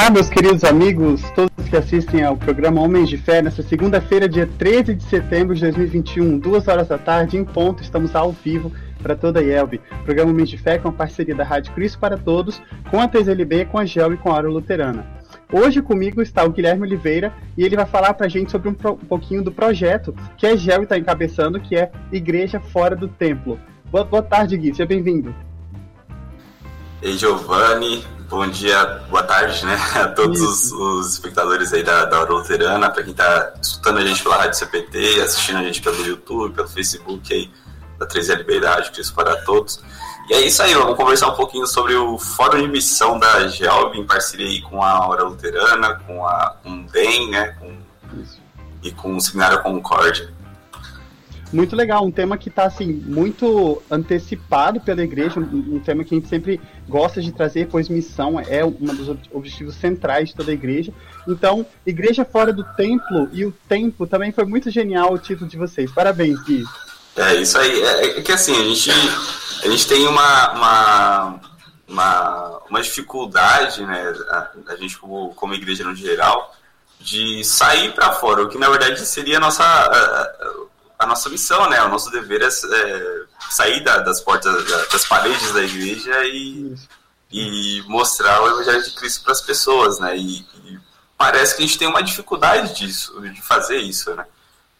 Olá, meus queridos amigos, todos que assistem ao programa Homens de Fé, nessa segunda-feira, dia 13 de setembro de 2021, duas horas da tarde, em ponto, estamos ao vivo para toda a IELB. Programa Homens de Fé com a parceria da Rádio Cristo para Todos, com a 3LB, com a GEL e com a Hora Luterana. Hoje comigo está o Guilherme Oliveira e ele vai falar para a gente sobre um, um, pouquinho do projeto que a GEL está encabeçando, que é Igreja Fora do Templo. Boa, boa tarde, Gui, seja bem-vindo. Ei, Giovanni, bom dia, boa tarde, né, a todos os, os, espectadores aí da, da Hora Luterana, para quem está escutando a gente pela Rádio CPT, assistindo a gente pelo YouTube, pelo Facebook aí da 3LB da Rádio Cristo para Todos. E é isso aí, vamos conversar um pouquinho sobre o Fórum de Missão da GELB, em parceria aí com a Hora Luterana, com, a, com o DEM, né, com, e com o Seminário Concórdia muito legal, um tema que está assim muito antecipado pela igreja, um, um, tema que a gente sempre gosta de trazer, pois missão é um dos objetivos centrais de toda a igreja. Então, igreja fora do templo e o tempo também foi muito genial o título de vocês. Parabéns, Gui. É isso aí. É, é que assim a gente a gente tem uma, uma uma, uma dificuldade, né? A, a gente como, como igreja no geral de sair para fora, o que na verdade seria a nossa a, a nossa missão, né? O nosso dever é, é sair da, das portas, da, das paredes da igreja e, e mostrar o Evangelho de Cristo para as pessoas, né? E, e, parece que a gente tem uma dificuldade disso, de fazer isso, né?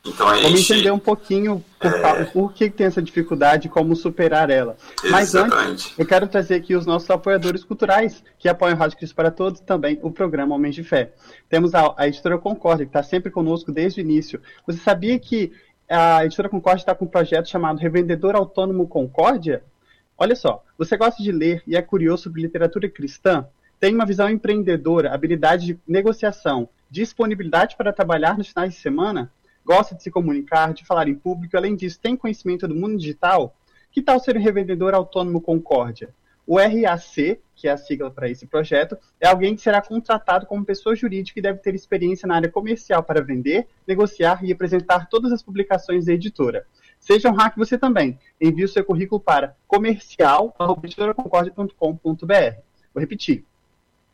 Então a gente, Vamos entender um pouquinho por, é... por que tem essa dificuldade e como superar ela. Mas antes, eu quero trazer aqui os nossos apoiadores culturais que apoiam o Rádio Cristo para Todos também o programa Homens de Fé. Temos a, a editora Concórdia, que está sempre conosco desde o início. Você sabia que a editora Concórdia está com um projeto chamado Revendedor Autônomo Concórdia. Olha só, você gosta de ler e é curioso sobre literatura cristã? Tem uma visão empreendedora, habilidade de negociação, disponibilidade para trabalhar nos finais de semana? Gosta de se comunicar, de falar em público, além disso, tem conhecimento do mundo digital? Que tal ser um revendedor autônomo Concórdia? O RAC, que é a sigla para esse projeto, é alguém que será contratado como pessoa jurídica e deve ter experiência na área comercial para vender, negociar e apresentar todas as publicações da editora. Seja um hack você também. Envie o seu currículo para comercial.editoraconcordia.com.br. Vou repetir.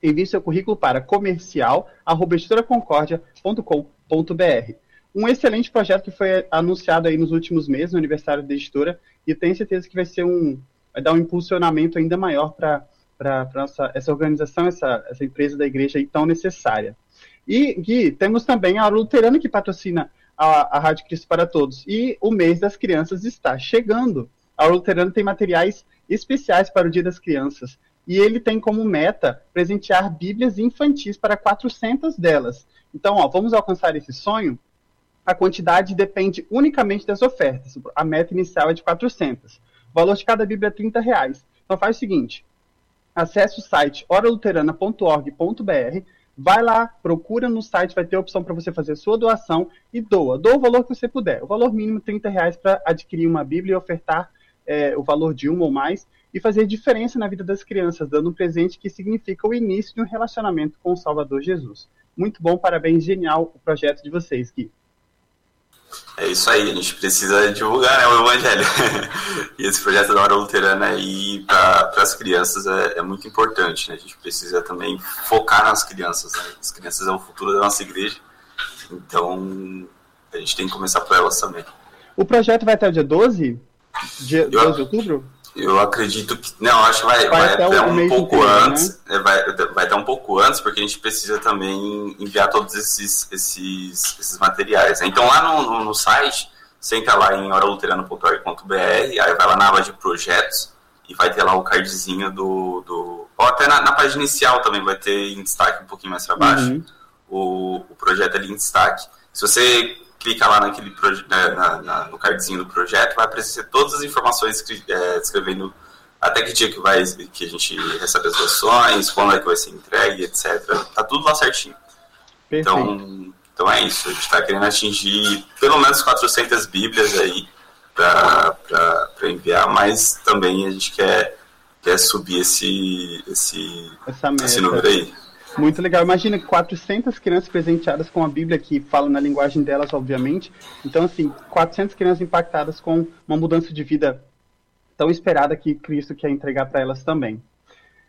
Envie seu currículo para comercial.editoraconcordia.com.br. Um excelente projeto que foi anunciado aí nos últimos meses no aniversário da editora e tenho certeza que vai ser um, vai dar um impulsionamento ainda maior para essa organização, essa, essa empresa da igreja aí tão necessária. E, Gui, temos também a Luterana que patrocina a, a Rádio Cristo para Todos. E o mês das crianças está chegando. A Luterana tem materiais especiais para o Dia das Crianças. E ele tem como meta presentear Bíblias infantis para 400 delas. Então, ó, vamos alcançar esse sonho? A quantidade depende unicamente das ofertas. A meta inicial é de 400. O valor de cada Bíblia é 30 reais. Então faz o seguinte, acesse o site oraluterana.org.br, vai lá, procura no site, vai ter a opção para você fazer sua doação e doa. Doa o valor que você puder. O valor mínimo 30 reais para adquirir uma Bíblia e ofertar é, o valor de uma ou mais e fazer diferença na vida das crianças, dando um presente que significa o início de um relacionamento com o Salvador Jesus. Muito bom, parabéns, genial o projeto de vocês, Gui. É isso aí, a gente precisa divulgar né, o Evangelho. e esse projeto da Hora Luterana aí para as crianças é, é, muito importante. Né? A gente precisa também focar nas crianças. Né? As crianças é o futuro da nossa igreja. Então a gente tem que começar por elas também. O projeto vai até o dia 12? Dia, 12 de outubro? Eu acredito que. Não, acho que vai, vai, vai até, até um pouco inteiro, antes. Né? Vai, vai até um pouco antes, porque a gente precisa também enviar todos esses, esses, esses materiais. Né? Então lá no, no, no, site, você entra lá em oraluterano.org.br, aí vai lá na aba de projetos e vai ter lá o cardzinho do. do ou até na, na página inicial também vai ter em destaque um pouquinho mais para baixo. Uhum. O, o projeto ali em destaque. Se você clica lá naquele na, na, no cardzinho do projeto, vai aparecer todas as informações é, descrevendo até que dia que vai que a gente recebe as doações, quando é que vai ser entregue, etc. Tá tudo lá certinho. Então, então é isso. A gente está querendo atingir pelo menos 400 bíblias aí para enviar, mas também a gente quer, quer subir esse, esse, esse número aí. Muito legal. Imagina 400 crianças presenteadas com a Bíblia, que fala na linguagem delas, obviamente. Então, assim, 400 crianças impactadas com uma mudança de vida tão esperada que Cristo quer entregar para elas também.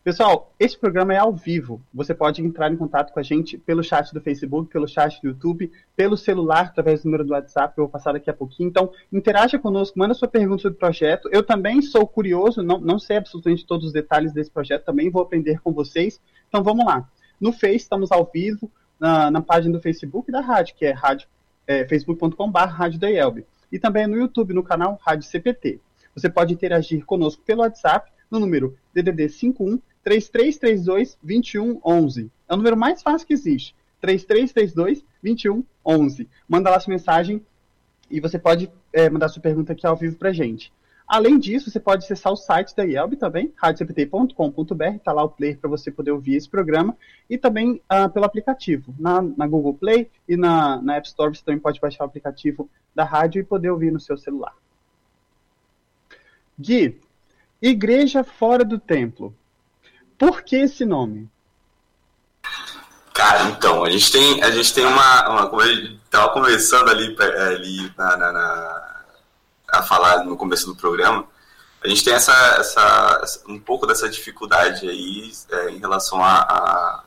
Pessoal, este programa é ao vivo. Você pode entrar em contato com a gente pelo chat do Facebook, pelo chat do YouTube, pelo celular, através do número do WhatsApp, eu vou passar daqui a pouquinho. Então, interaja conosco, manda sua pergunta sobre o projeto. Eu também sou curioso, não, não sei absolutamente todos os detalhes desse projeto, também vou aprender com vocês. Então, vamos lá. No Face, estamos ao vivo, na, na página do Facebook da rádio, que é, é facebook.com.br. E também no YouTube, no canal Rádio CPT. Você pode interagir conosco pelo WhatsApp, no número DDD 51 3332 2111. É o número mais fácil que existe. 3332 2111. Manda lá sua mensagem e você pode é, mandar sua pergunta aqui ao vivo pra gente. Além disso, você pode acessar o site da IELB também, radiocpt.com.br, está lá o player para você poder ouvir esse programa, e também uh, pelo aplicativo, na, na, Google Play e na, na App Store, você também pode baixar o aplicativo da rádio e poder ouvir no seu celular. Gui, Igreja Fora do Templo. Por que esse nome? Cara, então, a gente tem, a gente tem uma, uma como estava conversando ali, ali na, na, na, a falar no começo do programa, a gente tem essa, essa um pouco dessa dificuldade aí é, em relação a, a,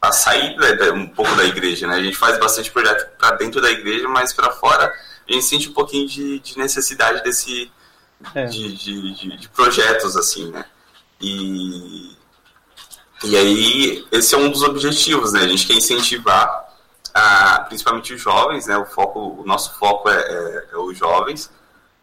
a sair um pouco da igreja, né? A gente faz bastante projeto para dentro da igreja, mas para fora a gente sente um pouquinho de, de necessidade desse é. de, de, de, de projetos assim, né? E e aí, esse é um dos objetivos, né? A gente quer incentivar, a, principalmente os jovens, né? O, foco, o nosso foco é, é, é os jovens,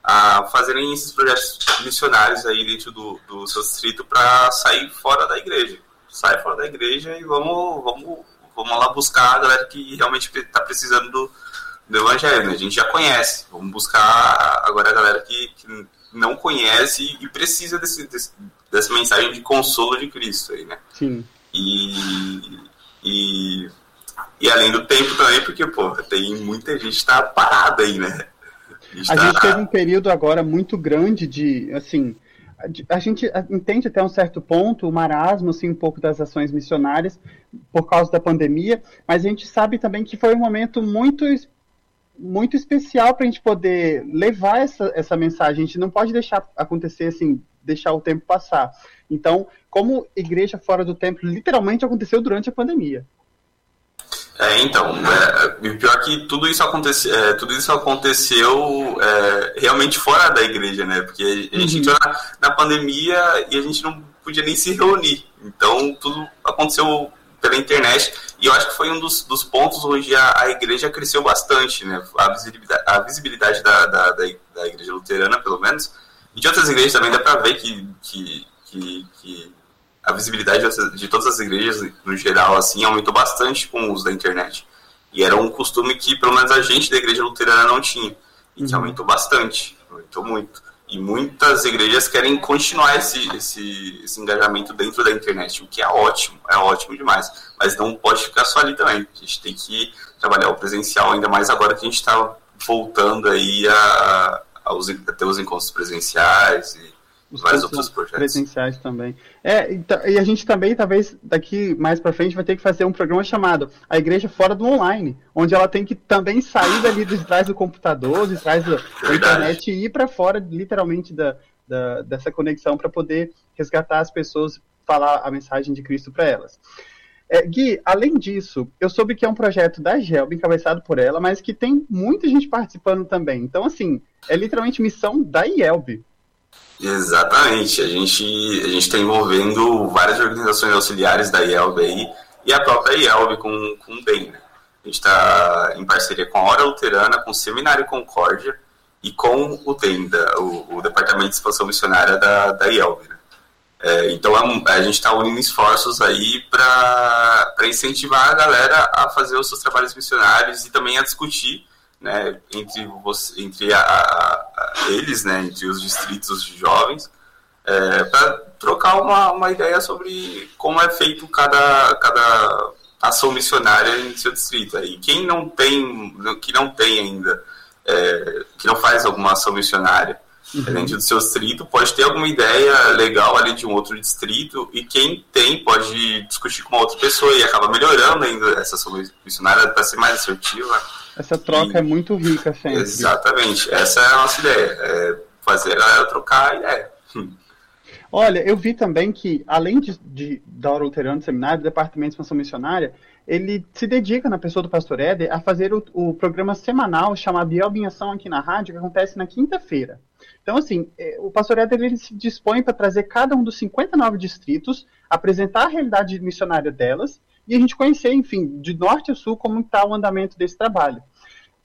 a fazerem esses projetos missionários aí dentro do, do seu distrito para sair fora da igreja. Sai fora da igreja e vamos, vamos, vamos lá buscar a galera que realmente está precisando do, do evangelho. Né? A gente já conhece, vamos buscar agora a galera que, que não conhece e precisa desse, desse, dessa mensagem de consolo de Cristo aí, né? Sim. E, e, e além do tempo também, porque, pô, tem muita gente tá parada aí, né? A gente, a gente teve um período agora muito grande de, assim, a gente entende até um certo ponto o marasmo, assim, um pouco das ações missionárias por causa da pandemia, mas a gente sabe também que foi um momento muito muito especial para a gente poder levar essa, essa mensagem. A gente não pode deixar acontecer assim, deixar o tempo passar. Então, como igreja fora do templo, literalmente aconteceu durante a pandemia. É, então, é, o pior é que tudo isso, é, tudo isso aconteceu é, realmente fora da igreja, né? Porque a gente uhum. entrou na, na, pandemia e a gente não podia nem se reunir. Então, tudo aconteceu pela internet. E eu acho que foi um dos, dos pontos onde a, a, igreja cresceu bastante, né? A visibilidade, a visibilidade da, da, da, da igreja luterana, pelo menos, e de outras igrejas também dá para ver que, que, que, que, a visibilidade de todas as igrejas, no geral, assim, aumentou bastante com o uso da internet. E era um costume que, pelo menos, a gente da igreja luterana não tinha. E que uhum. aumentou bastante, aumentou muito. E muitas igrejas querem continuar esse, esse, esse engajamento dentro da internet, o que é ótimo, é ótimo demais. Mas não pode ficar só ali também. A gente tem que trabalhar o presencial, ainda mais agora que a gente está voltando aí a, aos, até os encontros presenciais e os vários outros projetos. Presenciais também. É, então, e a gente também, talvez, daqui mais para frente, vai ter que fazer um programa chamado A Igreja Fora do Online, onde ela tem que também sair dali de trás do computador, de trás da, da internet e ir para fora, literalmente, da, da dessa conexão para poder resgatar as pessoas, falar a mensagem de Cristo para elas. É, Gui, além disso, eu soube que é um projeto da GELB, encabeçado por ela, mas que tem muita gente participando também. Então, assim, é literalmente missão da IELB. Exatamente. A gente a está envolvendo várias organizações auxiliares da IELB aí e a própria IELB com, com o BEM. Né? A gente está em parceria com a Hora Luterana, com o Seminário Concórdia e com o DEM, o, o, Departamento de Expansão Missionária da, da IELB. Né? É, então é a gente está unindo esforços aí para incentivar a galera a fazer os seus trabalhos missionários e também a discutir né, entre, você, entre a, a, eles, né, entre os distritos de jovens, é, para trocar uma, uma ideia sobre como é feito cada, cada ação missionária em seu distrito. E quem não tem, que não tem ainda, é, que não faz alguma ação missionária, uhum. dentro do seu distrito, pode ter alguma ideia legal ali de um outro distrito, e quem tem pode discutir com uma outra pessoa e acaba melhorando ainda essa ação missionária para ser mais assertiva. Essa troca e... é muito rica sempre. Exatamente, essa é a nossa ideia, é fazer a galera trocar ideia. Olha, eu vi também que, além de, de da Hora Luterana do Seminário, do Departamento de Expansão Missionária, ele se dedica, na pessoa do pastor Éder, a fazer o, o programa semanal chamado Yelb em Ação aqui na rádio, que acontece na quinta-feira. Então, assim, é, o pastor Éder ele se dispõe para trazer cada um dos 59 distritos, apresentar a realidade missionária delas e a gente conhecer, enfim, de norte a sul, como está o andamento desse trabalho.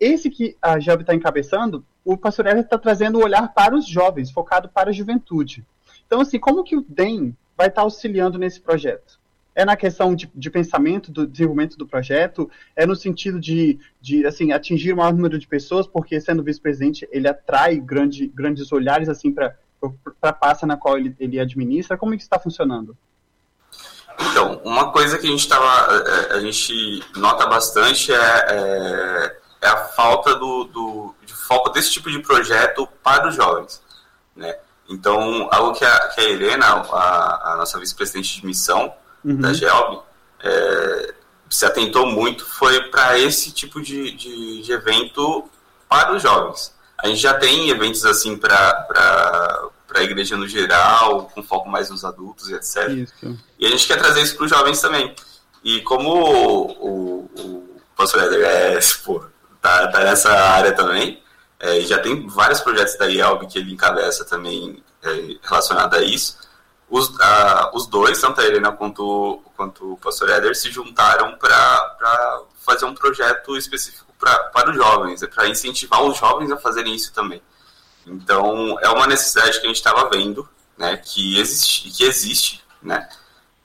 Esse que a Gelb está encabeçando, o pastor Éder está trazendo o olhar para os jovens, focado para a juventude. Então, assim, como que o DEM vai estar tá auxiliando nesse projeto? é na questão de, de, pensamento do desenvolvimento do projeto, é no sentido de, de assim, atingir o maior número de pessoas, porque sendo vice-presidente ele atrai grande, grandes olhares assim para a pasta na qual ele, ele administra. Como é que está funcionando? Então, uma coisa que a gente tava, é, a gente nota bastante é, é, é a falta do, do, de foco desse tipo de projeto para os jovens, né? Então, algo que a, que a Helena, a, a nossa vice-presidente de missão, uhum. da GELB, é, se atentou muito foi para esse tipo de, de, de, evento para os jovens. A gente já tem eventos assim para a igreja no geral, com foco mais nos adultos e etc. Isso. E a gente quer trazer isso para os jovens também. E como o, o, o pastor Éder é, pô, tá, tá nessa área também, é, já tem vários projetos da IELB que ele encabeça também é, relacionado a isso os, os dois, tanto a Helena quanto, quanto o pastor Éder, se juntaram para fazer um projeto específico pra, para os jovens, é para incentivar os jovens a fazerem isso também. Então, é uma necessidade que a gente estava vendo, né, que existe, que existe, né,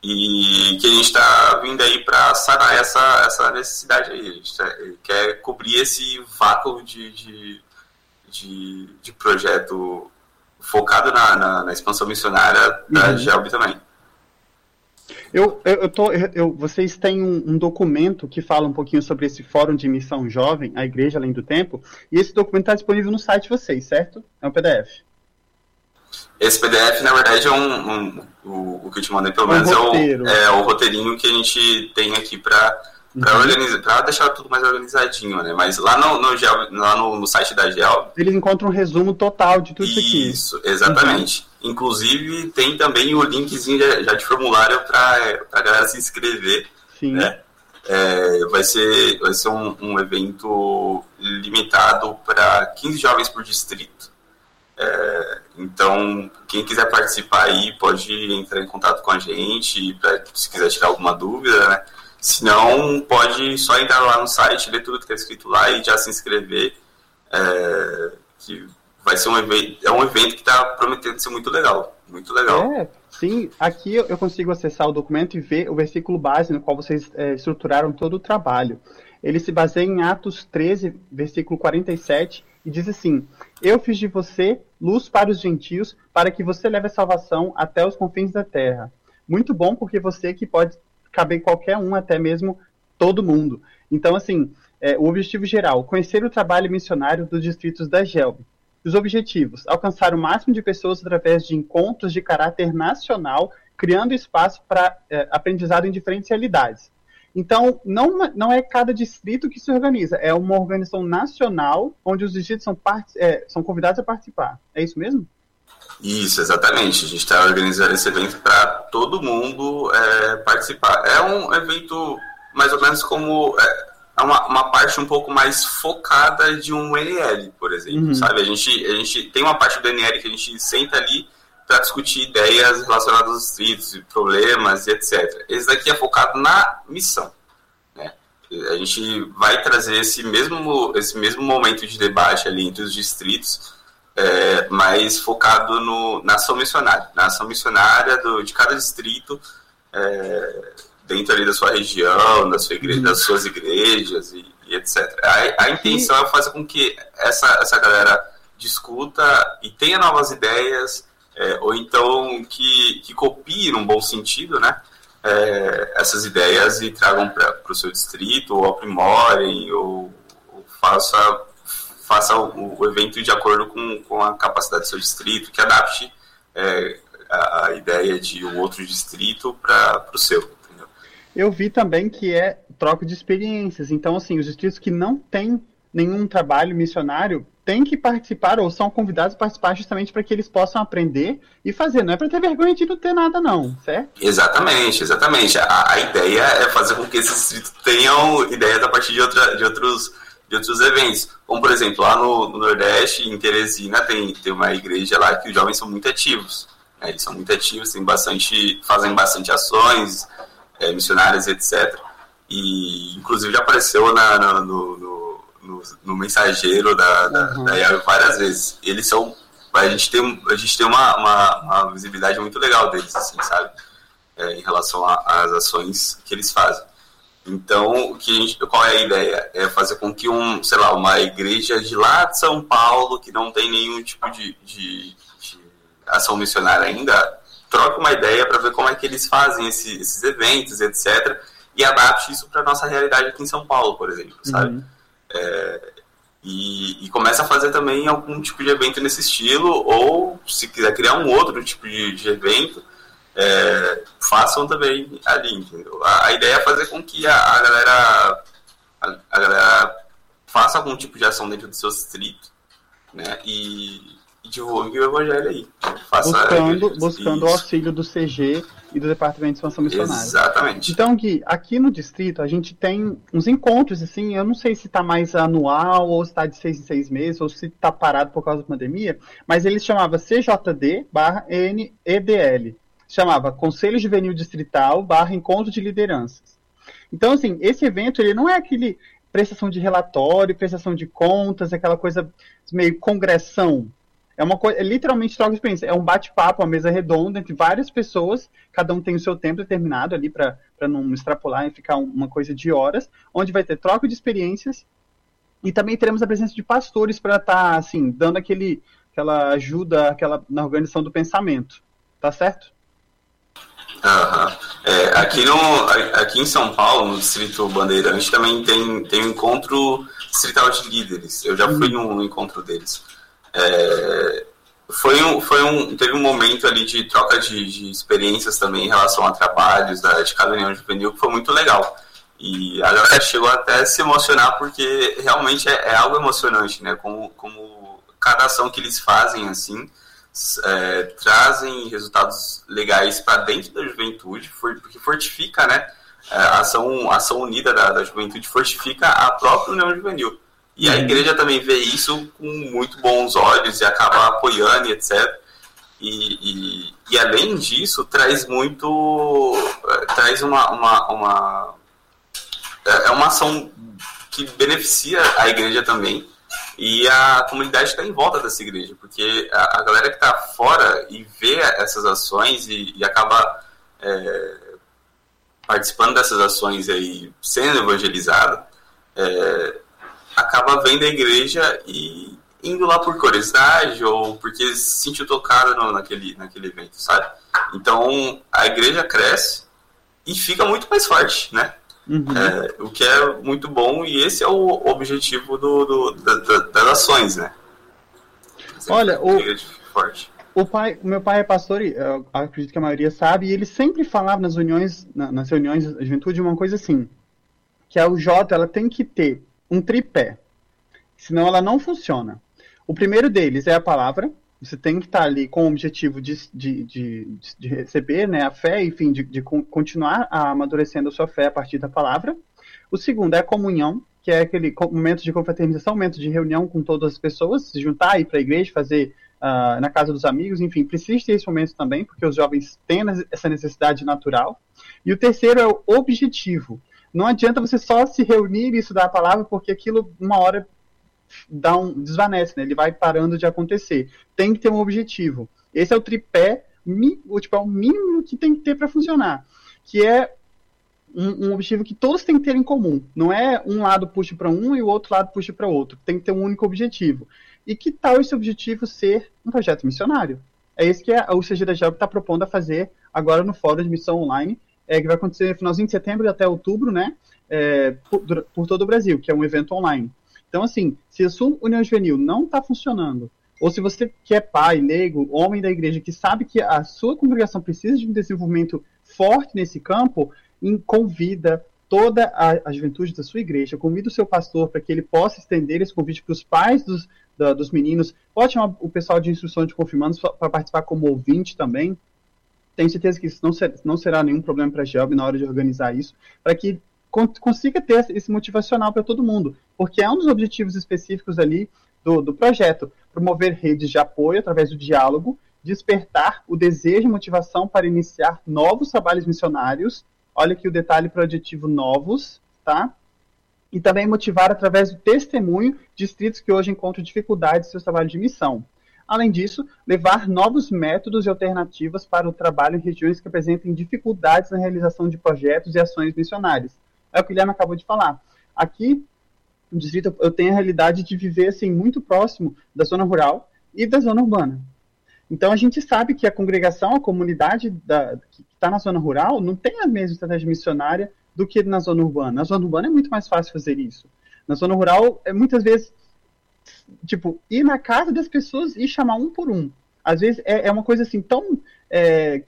e que a gente está vindo aí para sanar essa, essa necessidade aí. A gente tá, quer cobrir esse vácuo de, de, de, de projeto focado na, na, na expansão missionária da uhum. GELB também. Eu, eu, eu, tô, eu, vocês têm um, um, documento que fala um pouquinho sobre esse Fórum de Missão Jovem, a Igreja Além do Tempo, e esse documento está disponível no site de vocês, certo? É um PDF. Esse PDF, na verdade, é um, um o, o, que eu te mandei, pelo menos, um é, o, é o roteirinho que a gente tem aqui para para uhum. organizar, para deixar tudo mais organizadinho, né? Mas lá no, no, lá no, no site da Gel. Eles encontram um resumo total de tudo isso aqui. Isso, exatamente. Uhum. Inclusive, tem também o linkzinho já, já de formulário para a galera se inscrever. Sim. Né? É, vai ser, vai ser um, um evento limitado para 15 jovens por distrito. É, então, quem quiser participar aí pode entrar em contato com a gente, pra, se quiser tirar alguma dúvida, né? Se não, pode só entrar lá no site, ler tudo que está escrito lá e já se inscrever. É, que vai ser um evento, é um evento que está prometendo ser muito legal. Muito legal. É, sim. Aqui eu consigo acessar o documento e ver o versículo base no qual vocês é, estruturaram todo o trabalho. Ele se baseia em Atos 13, versículo 47, e diz assim: Eu fiz de você luz para os gentios, para que você leve a salvação até os confins da terra. Muito bom, porque você que pode caber qualquer um, até mesmo todo mundo. Então, assim, é, o objetivo geral, conhecer o trabalho missionário dos distritos da GELB. Os objetivos, alcançar o máximo de pessoas através de encontros de caráter nacional, criando espaço para é, aprendizado em diferentes realidades. Então, não, não é cada distrito que se organiza, é uma organização nacional onde os distritos são, part, é, são convidados a participar. É isso mesmo? Isso, exatamente. A gente está organizando esse evento para todo mundo é, participar. É um evento mais ou menos como é, uma, uma, parte um pouco mais focada de um NL, por exemplo, uhum. sabe? A gente, a gente tem uma parte do NL que a gente senta ali para discutir ideias relacionadas aos distritos, problemas e etc. Esse daqui é focado na missão. Né? A gente vai trazer esse mesmo, esse mesmo momento de debate ali entre os distritos é, mais focado no, na ação missionária, na ação missionária do, de cada distrito, é, dentro ali da sua região, da sua igreja, das suas igrejas e, e etc. A, a intenção é fazer com que essa, essa galera discuta e tenha novas ideias, é, ou então que, que copie num bom sentido, né? É, essas ideias e tragam para o seu distrito, ou aprimorem, ou, ou faça faça o, o evento de acordo com, com a capacidade do seu distrito, que adapte é, a, a, ideia de um outro distrito para o seu. Eu vi também que é troca de experiências. Então, assim, os distritos que não têm nenhum trabalho missionário, têm que participar ou são convidados a participar justamente para que eles possam aprender e fazer. Não é para ter vergonha de não ter nada, não, certo? Exatamente, exatamente. A, a ideia é fazer com que esses distritos tenham ideias a partir de, outra, de, outros, de outros eventos. Como, por exemplo, lá no, no Nordeste, em Teresina, tem, tem uma igreja lá que os jovens são muito ativos. Né? Eles são muito ativos, tem bastante, fazem bastante ações é, missionárias, etc. E, inclusive, já apareceu na, na no, no no, no mensageiro da, da, uhum. da várias vezes. Eles são. A gente tem, a gente tem uma, uma, uma visibilidade muito legal deles, assim, sabe? É, em relação às ações que eles fazem. Então, que gente, qual é a ideia? É fazer com que um, sei lá, uma igreja de lá de São Paulo, que não tem nenhum tipo de, de, de ação missionária ainda, troque uma ideia para ver como é que eles fazem esse, esses eventos, etc. E adapte isso para nossa realidade aqui em São Paulo, por exemplo, sabe? Uhum. É, e, e, começa a fazer também algum tipo de evento nesse estilo, ou se quiser criar um outro tipo de, de evento, é, façam também ali, entendeu? A, a, ideia é fazer com que a, a galera a, a, galera faça algum tipo de ação dentro do seu distrito, né? E, divulgue o evangelho aí. Faça buscando buscando o auxílio do CG e do Departamento de Expansão Missionária. Exatamente. Então, Gui, aqui no distrito a gente tem uns encontros, assim, eu não sei se está mais anual, ou se está de seis em seis meses, ou se está parado por causa da pandemia, mas ele chamava CJD barra NEDL. Chamava Conselho Juvenil Distrital barra Encontro de Lideranças. Então, assim, esse evento, ele não é aquele prestação de relatório, prestação de contas, aquela coisa meio congressão, é uma coisa, é literalmente troca de experiência. É um bate-papo, uma mesa redonda entre várias pessoas, cada um tem o seu tempo determinado ali para não extrapolar e ficar uma coisa de horas, onde vai ter troca de experiências e também teremos a presença de pastores para estar tá, assim, dando aquele aquela ajuda aquela na organização do pensamento. Tá certo? Uhum. É, aqui, no, aqui em São Paulo, no Distrito Bandeirante, também tem, tem um encontro distrital de líderes. Eu já fui uhum. no encontro deles. É, foi um, foi um, teve um momento ali de troca de, de experiências também em relação a trabalhos da, de cada união juvenil que foi muito legal. E a galera chegou até a se emocionar porque realmente é, é algo emocionante, né? Como, como cada ação que eles fazem assim é, trazem resultados legais para dentro da juventude, porque fortifica, né? É, a ação, a ação unida da, da juventude fortifica a própria união juvenil. E a igreja também vê isso com muito bons olhos e acaba apoiando e etc. E, e, e além disso, traz muito. traz uma, uma, uma. É, é uma ação que beneficia a igreja também e a comunidade está em volta dessa igreja, porque a, a galera que está fora e vê essas ações e, e acaba é, participando dessas ações aí, sendo evangelizado, é, acaba vendo a igreja e indo lá por curiosidade ou porque se sentiu tocada no, naquele, naquele evento, sabe? Então a igreja cresce e fica muito mais forte, né? Uhum. É, o que é muito bom e esse é o objetivo do, do da, da, das ações, né? Olha, o, o pai, meu pai é pastor, e eu acredito que a maioria sabe, e ele sempre falava nas reuniões, nas reuniões da juventude uma coisa assim, que a UJ ela tem que ter um tripé. Senão ela não funciona. O primeiro deles é a palavra. Você tem que estar ali com o objetivo de, de, de, de receber né, a fé, enfim, de, de continuar amadurecendo a sua fé a partir da palavra. O segundo é a comunhão, que é aquele momento de confraternização, momento de reunião com todas as pessoas, se juntar, ir para a igreja, fazer uh, na casa dos amigos, enfim, precisa ter esse momento também, porque os jovens têm essa necessidade natural. E o terceiro é o objetivo, não adianta você só se reunir e estudar a palavra, porque aquilo, uma hora, dá um, desvanece, né? Ele vai parando de acontecer. Tem que ter um objetivo. Esse é o tripé, o, tipo, é o mínimo que tem que ter para funcionar. Que é um, um, objetivo que todos têm que ter em comum. Não é um lado puxa para um e o outro lado puxa para outro. Tem que ter um único objetivo. E que tal esse objetivo ser um projeto missionário? É isso que a, o CG da está propondo a fazer agora no Fórum de Missão Online, é, que vai acontecer no finalzinho de setembro até outubro, né? É, por, por, todo o Brasil, que é um evento online. Então, assim, se a sua união juvenil não está funcionando, ou se você que é pai, leigo, homem da igreja, que sabe que a sua congregação precisa de um desenvolvimento forte nesse campo, convida, toda a, a, juventude da sua igreja, convida o seu pastor para que ele possa estender esse convite para os pais dos, da, dos meninos, pode chamar o pessoal de instrução de confirmandos para participar como ouvinte também. Tenho certeza que isso não, ser, não será nenhum problema para a Gelb na hora de organizar isso, para que consiga ter esse motivacional para todo mundo, porque é um dos objetivos específicos ali do, do projeto, promover redes de apoio através do diálogo, despertar o desejo e motivação para iniciar novos trabalhos missionários, olha aqui o detalhe para o adjetivo novos, tá? E também motivar através do testemunho distritos que hoje encontram dificuldades em seus trabalhos de missão. Além disso, levar novos métodos e alternativas para o trabalho em regiões que apresentem dificuldades na realização de projetos e ações missionárias. É o que o Guilherme acabou de falar. Aqui, no distrito, eu tenho a realidade de viver assim muito próximo da zona rural e da zona urbana. Então a gente sabe que a congregação, a comunidade da, que está na zona rural, não tem a mesma estratégia missionária do que na zona urbana. Na zona urbana é muito mais fácil fazer isso. Na zona rural, é muitas vezes, tipo, ir na casa das pessoas e chamar um por um. Às vezes é, é uma coisa assim tão. É,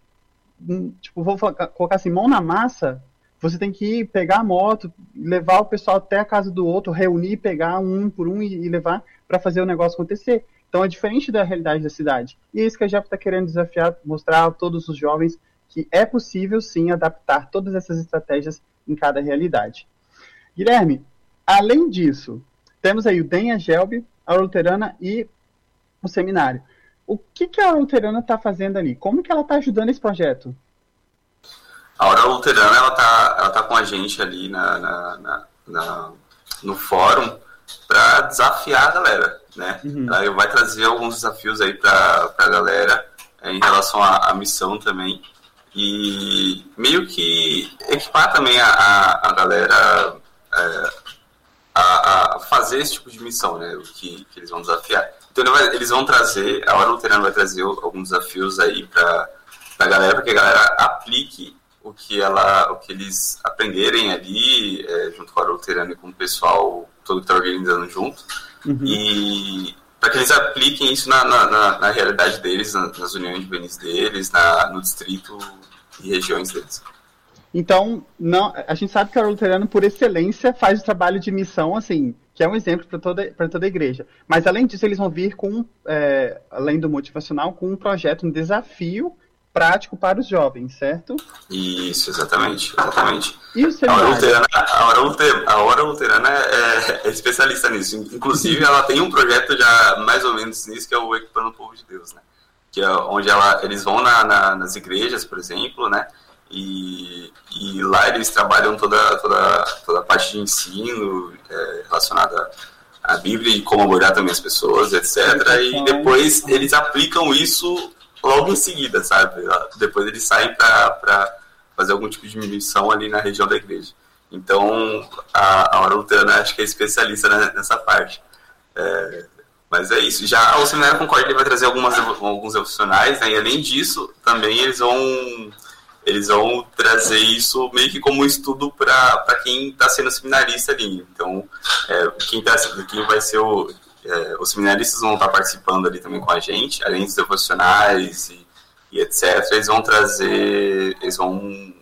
hum, tipo, vou colocar assim, mão na massa, você tem que ir pegar a moto, levar o pessoal até a casa do outro, reunir, pegar um por um e, e levar para fazer o negócio acontecer. Então é diferente da realidade da cidade. E é isso que a JEP está querendo desafiar, mostrar a todos os jovens que é possível sim adaptar todas essas estratégias em cada realidade. Guilherme, além disso, temos aí o DEM, a GELB, a Luterana e o seminário. O que, que a Luterana está fazendo ali? Como que ela está ajudando esse projeto? A Hora Luterana ela está ela tá com a gente ali na, na, na, na no fórum para desafiar a galera, né? Uhum. Ela vai trazer alguns desafios aí para a galera é, em relação à, à, missão também e meio que equipar também a, a, a galera é, a, a, fazer esse tipo de missão, né? O que, que eles vão desafiar. Então ele vai, eles vão trazer, a Hora Luterana vai trazer alguns desafios aí para a galera, para que a galera aplique o que ela, o que eles aprenderem ali, é, junto com a Hora Luterana e com o pessoal todo que está organizando junto. Uhum. E para que eles apliquem isso na, na, na, na realidade deles, nas uniões juvenis deles, no distrito e regiões deles. Então, não, a gente sabe que o luterano, por excelência, faz o trabalho de missão, assim, que é um exemplo para toda, toda a igreja. Mas, além disso, eles vão vir com, é, além do motivacional, com um projeto, um desafio prático para os jovens, certo? Isso, exatamente, exatamente. E o seminário? A hora luterana, a hora luterana, a hora luterana é, é, especialista nisso. Inclusive, ela tem um projeto já mais ou menos nisso, que é o Equipando o Povo de Deus, né? Que é onde ela, eles vão na, na, nas igrejas, por exemplo, né? E, e, lá eles trabalham toda, toda, toda a parte de ensino é, relacionada à Bíblia e como abordar também as pessoas, etc. E depois eles aplicam isso logo em seguida, sabe? Depois eles saem para fazer algum tipo de missão ali na região da igreja. Então, a, a Hora Luterana acho que é especialista nessa parte. É, mas é isso. Já o Seminário Concorde ele vai trazer algumas, alguns opcionais, né? e além disso, também eles vão, eles vão trazer isso meio que como um estudo para quem está sendo seminarista ali. Então, é, quem, tá, quem vai ser o é, os seminaristas vão estar participando ali também com a gente, além dos devocionais e, e etc. Eles vão trazer, eles vão,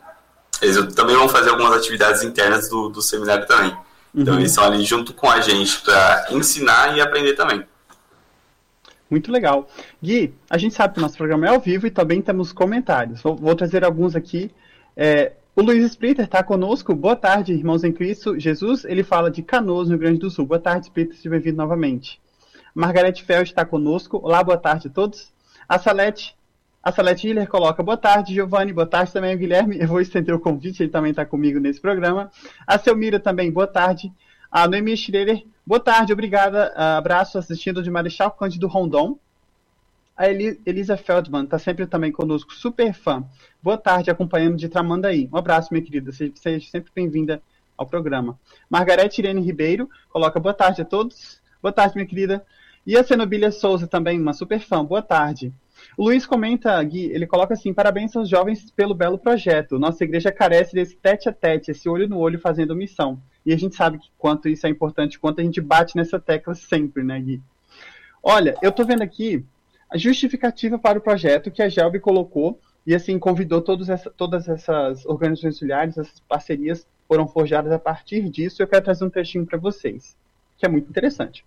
eles também vão fazer algumas atividades internas do, do seminário também. Então uhum. eles estão ali junto com a gente para ensinar e aprender também. Muito legal. Gui, a gente sabe que o nosso programa é ao vivo e também temos comentários. Vou, vou trazer alguns aqui. É, o Luiz Splitter está conosco. Boa tarde, irmãos em Cristo. Jesus, ele fala de Canoas, no Rio Grande do Sul. Boa tarde, Splitter, seja bem-vindo novamente. Margarete Fel está conosco. Olá, boa tarde a todos. A Salete, a Salete Hiller coloca boa tarde, Giovanni, boa tarde também Guilherme. Eu vou estender o convite, ele também está comigo nesse programa. A Selmira também, boa tarde. A Noemi Schroeder, boa tarde, obrigada. abraço assistindo de Marechal Cândido Rondon. A Elisa Feldman está sempre também conosco, super fã. Boa tarde, acompanhando de Tramandaí. Um abraço, minha querida. Seja sempre bem-vinda ao programa. Margarete Irene Ribeiro coloca boa tarde a todos. Boa tarde, minha querida. E a Cenobília Souza também, uma super fã. Boa tarde. O Luiz comenta, Gui, ele coloca assim: parabéns aos jovens pelo belo projeto. Nossa igreja carece desse tete a tete, esse olho no olho fazendo missão. E a gente sabe que quanto isso é importante, quanto a gente bate nessa tecla sempre, né, Gui? Olha, eu tô vendo aqui a justificativa para o projeto que a Gelb colocou e assim convidou essa, todas essas organizações auxiliares, essas parcerias foram forjadas a partir disso. Eu quero trazer um trechinho para vocês, que é muito interessante.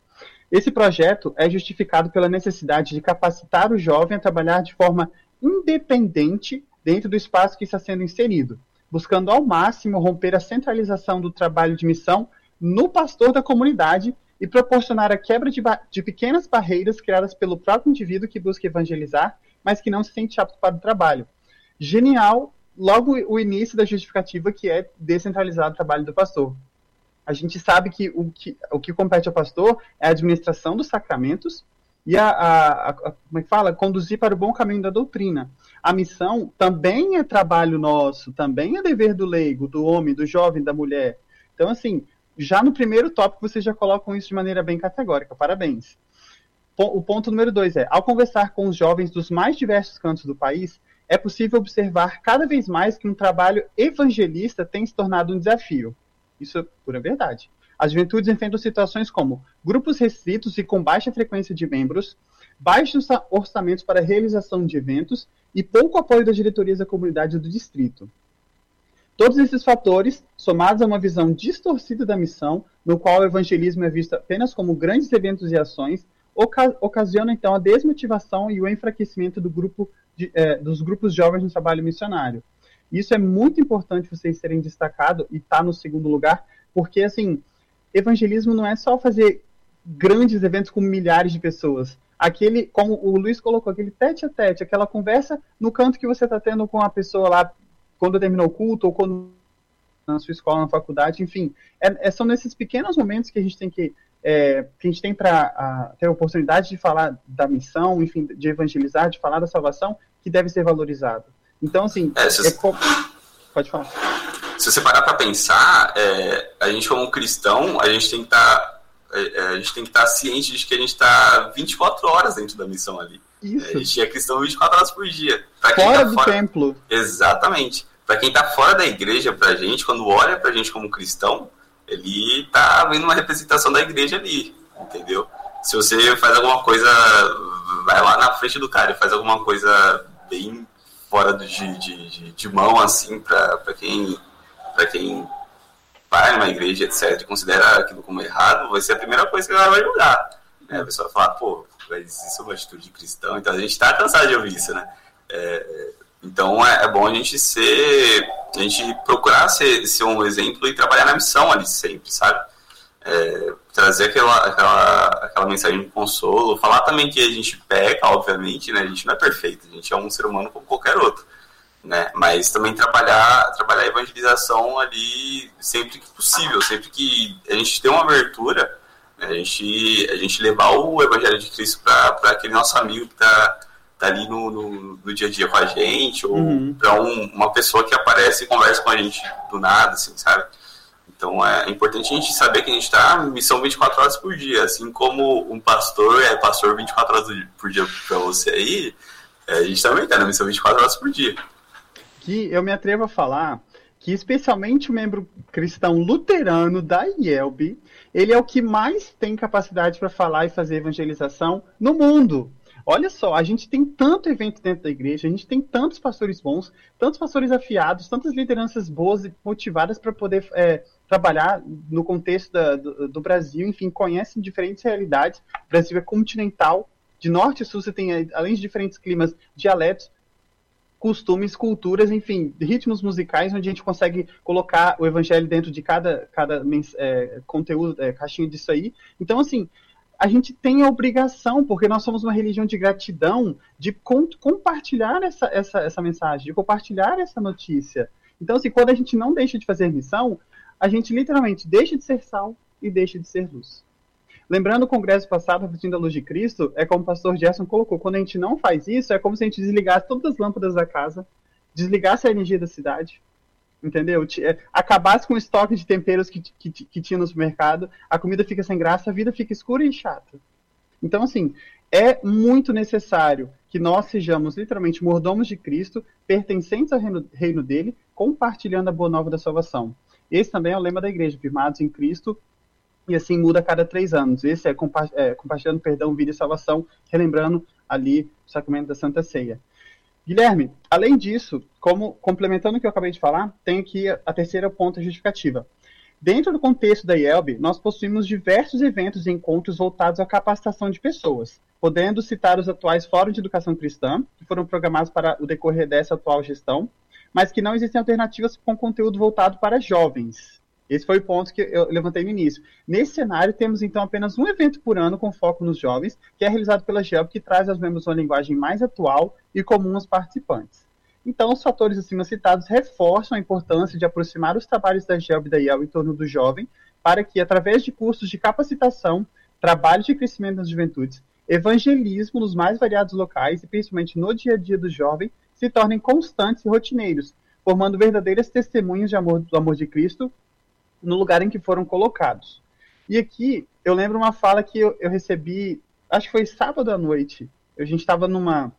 Esse projeto é justificado pela necessidade de capacitar o jovem a trabalhar de forma independente dentro do espaço que está sendo inserido, buscando ao máximo romper a centralização do trabalho de missão no pastor da comunidade e proporcionar a quebra de, de, pequenas barreiras criadas pelo próprio indivíduo que busca evangelizar, mas que não se sente apto para o trabalho. Genial, logo o início da justificativa que é descentralizar o trabalho do pastor. A gente sabe que o que, o que compete ao pastor é a administração dos sacramentos e a, a, a, como é que fala? Conduzir para o bom caminho da doutrina. A missão também é trabalho nosso, também é dever do leigo, do homem, do jovem, da mulher. Então, assim, já no primeiro tópico vocês já colocam isso de maneira bem categórica. Parabéns. O ponto número dois é: ao conversar com os jovens dos mais diversos cantos do país, é possível observar cada vez mais que um trabalho evangelista tem se tornado um desafio. Isso é pura verdade. As juventudes enfrentam situações como grupos restritos e com baixa frequência de membros, baixos orçamentos para realização de eventos e pouco apoio das diretorias da comunidade do distrito. Todos esses fatores, somados a uma visão distorcida da missão, no qual o evangelismo é visto apenas como grandes eventos e ações, oca ocasionam então a desmotivação e o enfraquecimento do grupo de, eh, dos grupos jovens no trabalho missionário. Isso é muito importante vocês terem destacado e está no segundo lugar, porque assim, evangelismo não é só fazer grandes eventos com milhares de pessoas. Aquele, como o Luiz colocou, aquele tete a tete, aquela conversa no canto que você está tendo com a pessoa lá quando terminou o culto ou quando na sua escola, na faculdade, enfim, é, é, são nesses pequenos momentos que a gente tem que é, que a gente tem para ter a oportunidade de falar da missão, enfim, de evangelizar, de falar da salvação, que deve ser valorizado. Então, assim, é, se... pode falar. Se você parar para pensar, é, a gente como cristão, a gente tem que estar tá, é, a gente tem que estar tá ciente de que a gente está 24 horas dentro da missão ali. Isso. A gente é cristão 24 horas por dia. Pra fora tá do fora... templo. Exatamente. Para quem está fora da igreja, para a gente, quando olha para a gente como cristão, ele tá vendo uma representação da igreja ali, entendeu? Se você faz alguma coisa, vai lá na frente do cara e faz alguma coisa bem fora de, de, de, de mão, assim, para quem, pra quem vai numa igreja, etc., considera aquilo como errado, vai ser a primeira coisa que ela vai julgar. Né? A pessoa vai falar, pô, mas isso é uma atitude de cristão, então a gente está cansado de ouvir isso, né? É, então é, é, bom a gente ser, a gente procurar ser, ser um exemplo e trabalhar na missão ali sempre, sabe? É, trazer aquela, aquela, aquela mensagem de consolo, falar também que a gente peca, obviamente, né? A gente não é perfeito, a gente é um ser humano como qualquer outro, né? Mas também trabalhar, trabalhar a evangelização ali sempre que possível, sempre que a gente tem uma abertura, né? a, gente, a gente levar o evangelho de Cristo para aquele nosso amigo que está tá ali no, no, no, dia a dia com a gente, ou uhum. para um, uma pessoa que aparece e conversa com a gente do nada, assim, sabe? Então é importante a gente saber que a gente está missão 24 horas por dia, assim como um pastor é pastor 24 horas por dia para você aí, é, a gente também está na missão 24 horas por dia. Que eu me atrevo a falar que especialmente o membro cristão luterano da IELB, ele é o que mais tem capacidade para falar e fazer evangelização no mundo. Olha só, a gente tem tanto evento dentro da igreja, a gente tem tantos pastores bons, tantos pastores afiados, tantas lideranças boas e motivadas para poder é, trabalhar no contexto da, do, do, Brasil, enfim, conhecem diferentes realidades. O Brasil é continental, de norte a sul você tem, além de diferentes climas, dialetos, costumes, culturas, enfim, ritmos musicais, onde a gente consegue colocar o evangelho dentro de cada, cada é, conteúdo, é, caixinha disso aí. Então, assim, a gente tem a obrigação, porque nós somos uma religião de gratidão, de com, compartilhar essa, essa, essa mensagem, de compartilhar essa notícia. Então, assim, quando a gente não deixa de fazer missão, a gente literalmente deixa de ser sal e deixa de ser luz. Lembrando o congresso passado, Refletindo a Luz de Cristo, é como o pastor Gerson colocou, quando a gente não faz isso, é como se a gente desligasse todas as lâmpadas da casa, desligasse a energia da cidade, entendeu? É, acabasse com o estoque de temperos que, que, que tinha no supermercado, a comida fica sem graça, a vida fica escura e chata. Então, assim, é muito necessário que nós sejamos literalmente mordomos de Cristo, pertencentes ao reino, reino dele, compartilhando a boa nova da salvação. Esse também é o lema da igreja, firmados em Cristo, e assim muda a cada três anos. Esse é, compa é compartilhando perdão, vida e salvação, relembrando ali o sacramento da Santa Ceia. Guilherme, além disso, como complementando o que eu acabei de falar, tem aqui a terceira ponta justificativa. Dentro do contexto da IELB, nós possuímos diversos eventos e encontros voltados à capacitação de pessoas, podendo citar os atuais Fóruns de Educação Cristã, que foram programados para o decorrer dessa atual gestão, mas que não existem alternativas com conteúdo voltado para jovens. Esse foi o ponto que eu levantei no início. Nesse cenário, temos então apenas um evento por ano com foco nos jovens, que é realizado pela GELB, que traz aos membros uma linguagem mais atual e comum aos participantes. Então, os fatores acima citados reforçam a importância de aproximar os trabalhos da GELB e da IEL em torno do jovem, para que, através de cursos de capacitação, trabalho de crescimento nas juventudes, evangelismo nos mais variados locais e principalmente no dia a dia do jovem, se tornem constantes e rotineiros, formando verdadeiras testemunhas de amor, do amor de Cristo no lugar em que foram colocados. E aqui eu lembro uma fala que eu, eu recebi, acho que foi sábado à noite. A gente estava numa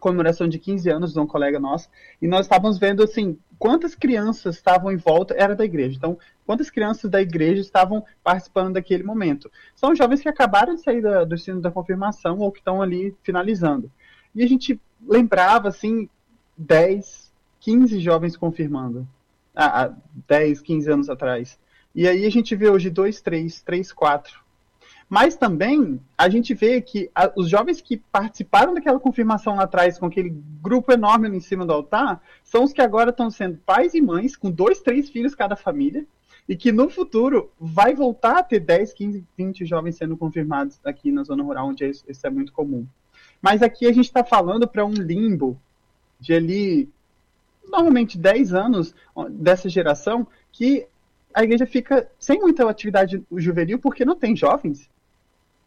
comemoração de 15 anos de um colega nosso, e nós estávamos vendo assim, quantas crianças estavam em volta, era da igreja. Então, quantas crianças da igreja estavam participando daquele momento? São jovens que acabaram de sair da, do ensino da confirmação ou que estão ali finalizando. E a gente lembrava assim 10, 15 jovens confirmando. Há 10, 15 anos atrás. E aí a gente vê hoje 2, 3, 3, 4. Mas também a gente vê que a, os jovens que participaram daquela confirmação lá atrás, com aquele grupo enorme em cima do altar, são os que agora estão sendo pais e mães, com dois, três filhos cada família, e que no futuro vai voltar a ter 10, 15, 20 jovens sendo confirmados aqui na zona rural, onde isso, isso é muito comum. Mas aqui a gente está falando para um limbo de ali, normalmente 10 anos dessa geração, que a igreja fica sem muita atividade juvenil porque não tem jovens.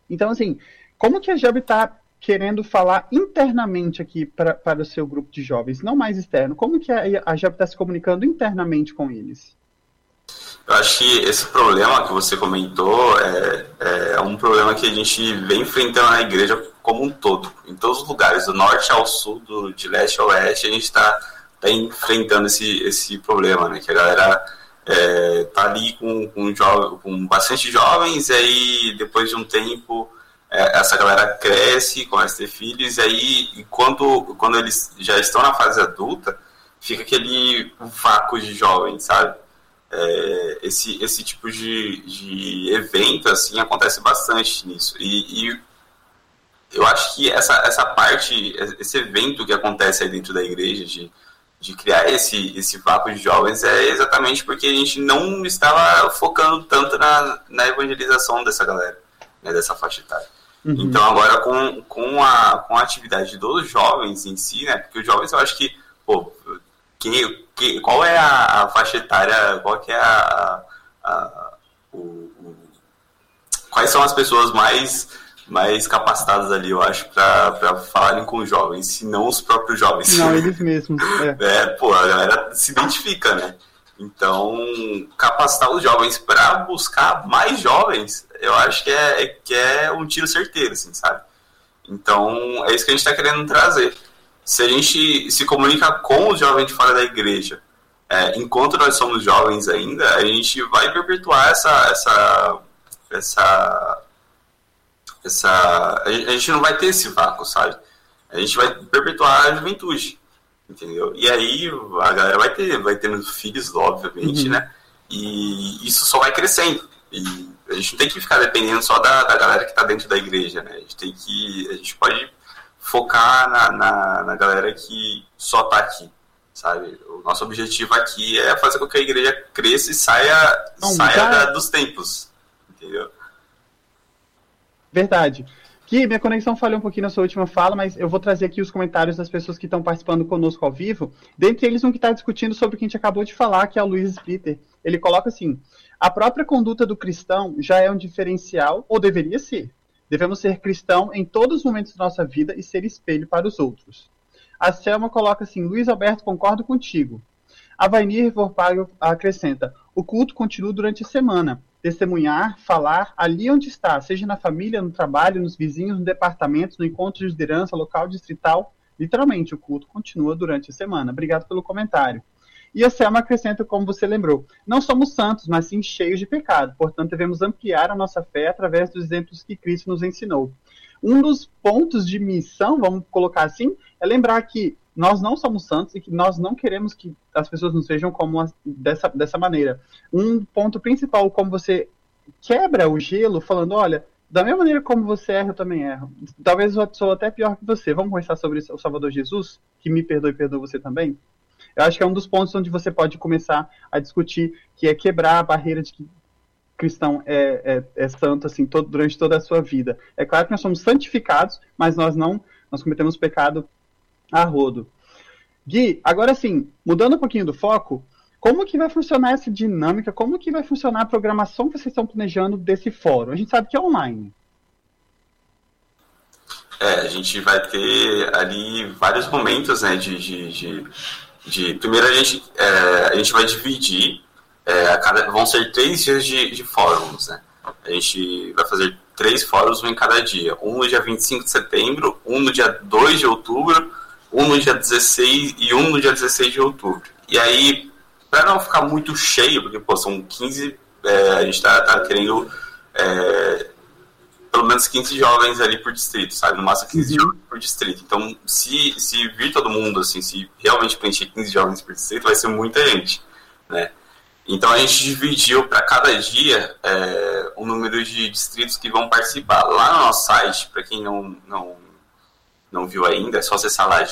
Então, assim, como que a Job está querendo falar internamente aqui para o seu grupo de jovens, não mais externo? Como que a, a Job está se comunicando internamente com eles? Eu acho que esse problema que você comentou é, é um problema que a gente vem enfrentando na igreja como um todo. Em todos os lugares, do norte ao sul, do, de leste ao oeste, a gente está tá enfrentando esse, esse problema, né? Que a galera é, tá ali com, com, com bastante jovens, e aí depois de um tempo é, essa galera cresce, começa a ter filhos, e aí e quando, quando eles já estão na fase adulta, fica aquele vácuo de jovens, sabe? É, esse, esse tipo de, de evento assim acontece bastante nisso. E, e, eu acho que essa, essa parte, esse evento que acontece aí dentro da igreja de de criar esse, esse vácuo de jovens é exatamente porque a gente não estava focando tanto na, na evangelização dessa galera, né, dessa faixa etária. Uhum. Então agora com, com, a, com a atividade dos jovens em si, né, porque os jovens eu acho que, pô, que, que, qual é a, a faixa etária, qual que é a, a o, o, quais são as pessoas mais mais capacitados ali, eu acho, para falarem com os jovens, se não os próprios jovens. Não, eles mesmos. É. é, pô, a galera se identifica, né? Então, capacitar os jovens para buscar mais jovens, eu acho que é, que é um tiro certeiro, assim, sabe? Então, é isso que a gente está querendo trazer. Se a gente se comunica com os jovens de fora da igreja, é, enquanto nós somos jovens ainda, a gente vai perpetuar essa, essa, essa essa. A gente não vai ter esse vácuo, sabe? A gente vai perpetuar a juventude, entendeu? E aí a galera vai ter, vai tendo filhos, obviamente, uhum. né? E isso só vai crescendo. E a gente não tem que ficar dependendo só da, da galera que está dentro da igreja, né? A gente tem que. A gente pode focar na, na, na galera que só está aqui, sabe? O nosso objetivo aqui é fazer com que a igreja cresça e saia, saia da, dos tempos, entendeu? Verdade. Que minha conexão falhou um pouquinho na sua última fala, mas eu vou trazer aqui os comentários das pessoas que estão participando conosco ao vivo. Dentre eles, um que está discutindo sobre o que a gente acabou de falar, que é o Luiz Splitter. Ele coloca assim: a própria conduta do cristão já é um diferencial, ou deveria ser. Devemos ser cristão em todos os momentos da nossa vida e ser espelho para os outros. A Selma coloca assim: Luiz Alberto, concordo contigo. A Vainir Vorpago acrescenta: o culto continua durante a semana testemunhar, falar ali onde está, seja na família, no trabalho, nos vizinhos, no departamento, no encontro de liderança local, distrital. Literalmente, o culto continua durante a semana. Obrigado pelo comentário. E a Selma acrescenta, como você lembrou, não somos santos, mas sim cheios de pecado. Portanto, devemos ampliar a nossa fé através dos exemplos que Cristo nos ensinou. Um dos pontos de missão, vamos colocar assim, é lembrar que nós não somos santos e que nós não queremos que as pessoas nos vejam como as, dessa, dessa maneira. Um ponto principal, como você quebra o gelo falando, olha, da mesma maneira como você erra, eu também erro. Talvez eu sou até pior que você. Vamos conversar sobre o Salvador Jesus, que me perdoe e perdoa você também? Eu acho que é um dos pontos onde você pode começar a discutir, que é quebrar a barreira de que cristão é, é, é santo assim todo, durante toda a sua vida. É claro que nós somos santificados, mas nós não nós cometemos pecado a rodo. Gui, agora sim, mudando um pouquinho do foco, como que vai funcionar essa dinâmica? Como que vai funcionar a programação que vocês estão planejando desse fórum? A gente sabe que é online. É, a gente vai ter ali vários momentos, né, de, de, de, de primeiro a gente, é, a gente vai dividir, é, cada, vão ser três dias de, de fóruns, né, a gente vai fazer três fóruns em cada dia, um no dia 25 de setembro, um no dia 2 de outubro, um no dia 16 e um no dia 16 de outubro. E aí, para não ficar muito cheio, porque pô, são 15, é, a gente tá, tá querendo é, pelo menos 15 jovens ali por distrito, sabe? No máximo 15 uhum. jovens por distrito. Então, se, se vir todo mundo, assim, se realmente preencher 15 jovens por distrito, vai ser muita gente, né? Então a gente dividiu para cada dia é, o número de distritos que vão participar. Lá no nosso site, para quem não, não não viu ainda, é só acessar lá.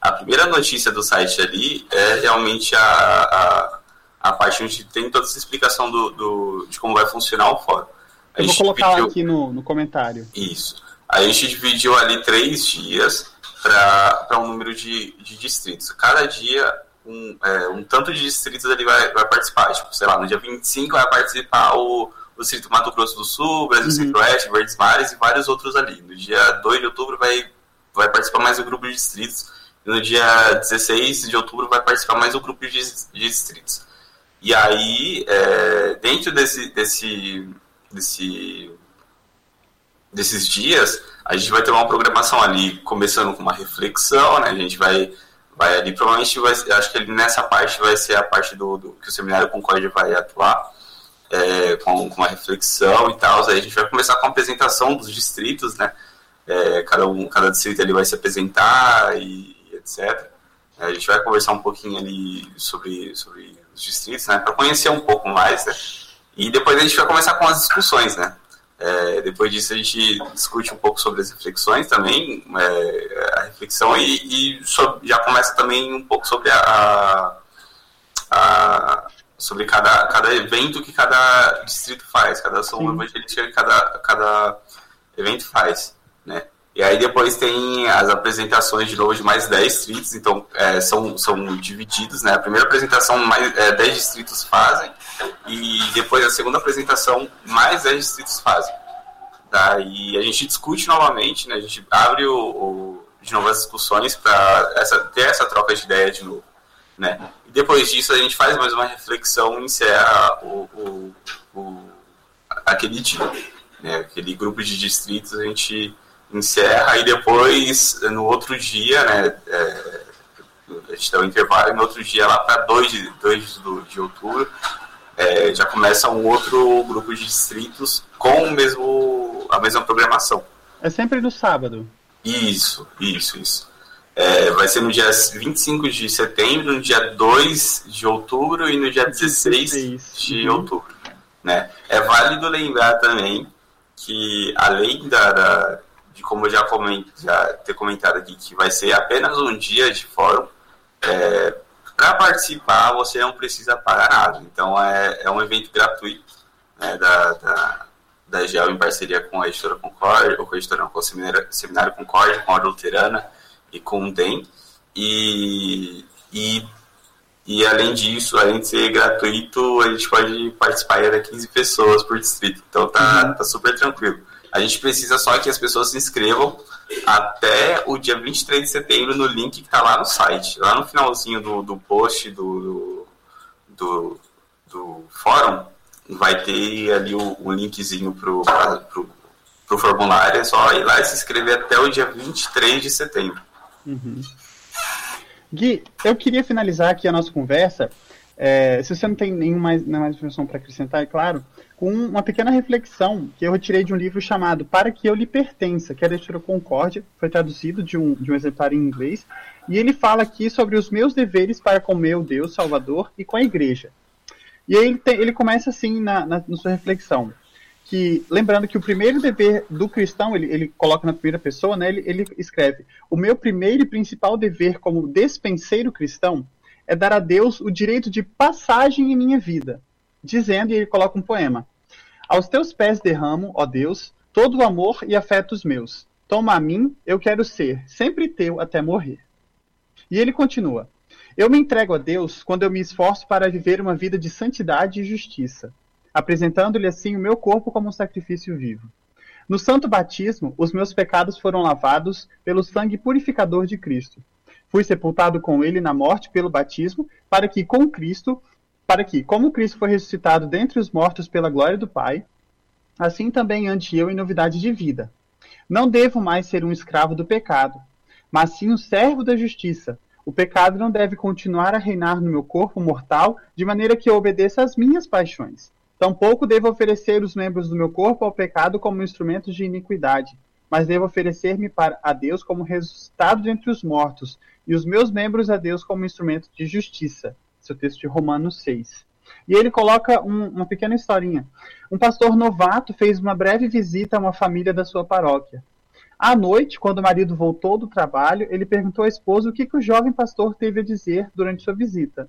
A primeira notícia do site ali é realmente a, a, a parte onde tem toda essa explicação do, do de como vai funcionar o fórum. A Eu vou colocar dividiu... aqui no, no comentário. Isso. A gente dividiu ali três dias para um número de, de distritos. Cada dia, um, é, um tanto de distritos ali vai, vai participar. Tipo, sei lá, no dia 25 vai participar o do Distrito Mato Grosso do Sul, Brasil uhum. Centro-Oeste, Verdes Mares e vários outros ali. No dia 2 de outubro vai, vai participar mais o grupo de distritos. E no dia 16 de outubro vai participar mais o grupo de, de distritos. E aí, é, dentro desse, desse, desse, desses dias, a gente vai ter uma programação ali, começando com uma reflexão, né? A gente vai, vai ali, provavelmente, vai, acho que nessa parte vai ser a parte do, do que o Seminário Concórdia vai atuar é, com, com, uma reflexão e tal. Aí a gente vai começar com a apresentação dos distritos, né? É, cada, um, cada distrito ali vai se apresentar e, etc. É, a gente vai conversar um pouquinho ali sobre, sobre os distritos, né? Para conhecer um pouco mais, né? E depois a gente vai começar com as discussões, né? É, depois disso a gente discute um pouco sobre as reflexões também, é, a reflexão e, e já começa também um pouco sobre a, a, sobre cada, cada evento que cada distrito faz, cada ação evangelística que cada, cada evento faz, né? E aí depois tem as apresentações de novo de mais 10 distritos, então é, são, são divididos, né? A primeira apresentação mais é, 10 distritos fazem e depois a segunda apresentação mais 10 distritos fazem. Daí a gente discute novamente, né? A gente abre o, o de novo as discussões para essa, ter essa troca de ideia de novo, né? depois disso a gente faz mais uma reflexão e encerra o, o, o, aquele dia. Né? Aquele grupo de distritos a gente encerra e depois, no outro dia, né, é, a gente dá um intervalo e no outro dia, lá para 2 de, 2 de outubro, é, já começa um outro grupo de distritos com o mesmo, a mesma programação. É sempre no sábado. Isso, isso, isso. É, vai ser no dia 25 de setembro, no dia 2 de outubro e no dia 16 de outubro. Né? É válido lembrar também que, além da, da de como eu já, coment, já ter comentado aqui, que vai ser apenas um dia de fórum, é, para participar você não precisa pagar nada. Então é, é um evento gratuito né, da, da, da GEL em parceria com a editora Concórdia, ou com a editora com o Seminário, Seminário Concórdia, com a Luterana e com o DEM. E, e, e além disso, além de ser gratuito, a gente pode participar de 15 pessoas por distrito. Então tá, uhum. tá super tranquilo. A gente precisa só que as pessoas se inscrevam até o dia 23 de setembro no link que está lá no site. Lá no finalzinho do, do post do, do, do fórum, vai ter ali o, o linkzinho pro, pro, pro formulário. É só ir lá e se inscrever até o dia 23 de setembro. Uhum. Gui, eu queria finalizar aqui a nossa conversa. É, se você não tem nenhuma mais, mais informação para acrescentar, é claro, com uma pequena reflexão que eu retirei de um livro chamado Para que eu lhe pertença, que é da editora Concórdia, foi traduzido de um, de um exemplar em inglês, e ele fala aqui sobre os meus deveres para com meu Deus Salvador e com a igreja. E aí ele, tem, ele começa assim na, na, na, sua reflexão, que lembrando que o primeiro dever do cristão, ele, ele coloca na primeira pessoa, né, ele, ele escreve, o meu primeiro e principal dever como despenseiro cristão é dar a Deus o direito de passagem em minha vida, dizendo, e ele coloca um poema, aos teus pés derramo, ó Deus, todo o amor e afetos meus. Toma a mim, eu quero ser, sempre teu até morrer. E ele continua: Eu me entrego a Deus quando eu me esforço para viver uma vida de santidade e justiça, apresentando-lhe assim o meu corpo como um sacrifício vivo. No santo batismo, os meus pecados foram lavados pelo sangue purificador de Cristo. Fui sepultado com ele na morte pelo batismo, para que com Cristo, para que, como Cristo foi ressuscitado dentre os mortos pela glória do Pai, assim também ante eu em novidade de vida. Não devo mais ser um escravo do pecado, mas sim um servo da justiça. O pecado não deve continuar a reinar no meu corpo mortal, de maneira que eu obedeça às minhas paixões. Tampouco devo oferecer os membros do meu corpo ao pecado como instrumentos de iniquidade, mas devo oferecer-me a Deus como ressuscitado dentre os mortos, e os meus membros a Deus como instrumento de justiça. Esse é texto de Romanos 6. E ele coloca um, uma pequena historinha. Um pastor novato fez uma breve visita a uma família da sua paróquia. À noite, quando o marido voltou do trabalho, ele perguntou à esposa o que, que o jovem pastor teve a dizer durante sua visita.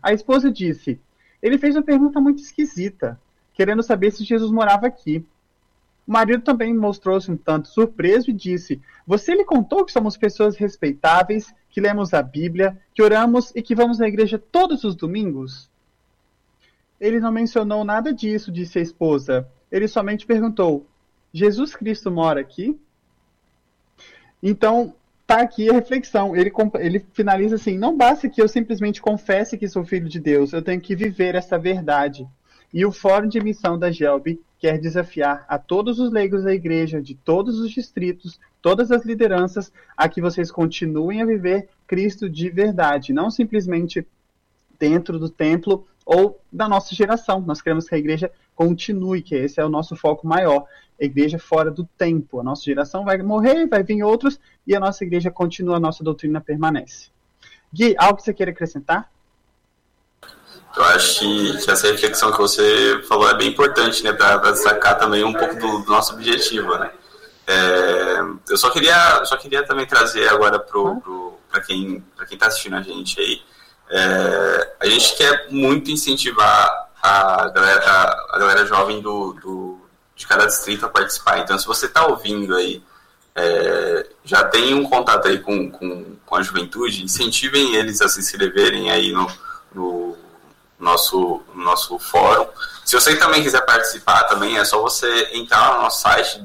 A esposa disse: Ele fez uma pergunta muito esquisita, querendo saber se Jesus morava aqui. O marido também mostrou-se um tanto surpreso e disse: Você lhe contou que somos pessoas respeitáveis, que lemos a Bíblia, que oramos e que vamos à igreja todos os domingos? Ele não mencionou nada disso, disse a esposa. Ele somente perguntou: Jesus Cristo mora aqui? Então, tá aqui a reflexão. Ele, ele finaliza assim: não basta que eu simplesmente confesse que sou filho de Deus, eu tenho que viver essa verdade. E o Fórum de Missão da GELB quer desafiar a todos os leigos da igreja, de todos os distritos, todas as lideranças, a que vocês continuem a viver Cristo de verdade, não simplesmente dentro do templo ou da nossa geração. Nós queremos que a igreja continue, que esse é o nosso foco maior igreja fora do tempo. A nossa geração vai morrer, vai vir outros, e a nossa igreja continua, a nossa doutrina permanece. Gui, algo que você queira acrescentar? Eu acho que, que essa reflexão que você falou é bem importante, né, para destacar também um pouco do, do nosso objetivo, né. É, eu só queria, só queria também trazer agora para quem para quem está assistindo a gente aí, é, a gente quer muito incentivar a galera, a, a galera jovem do, do de cada distrito a participar. Então, se você está ouvindo aí, é, já tem um contato aí com, com, com, a juventude, incentivem eles a se inscreverem aí no, no nosso, no nosso fórum. Se você também quiser participar também, é só você entrar no nosso site.